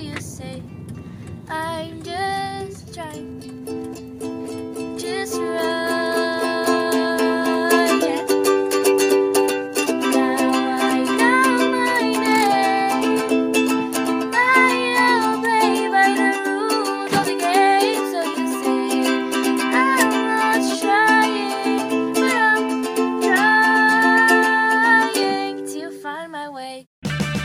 you say. I'm just trying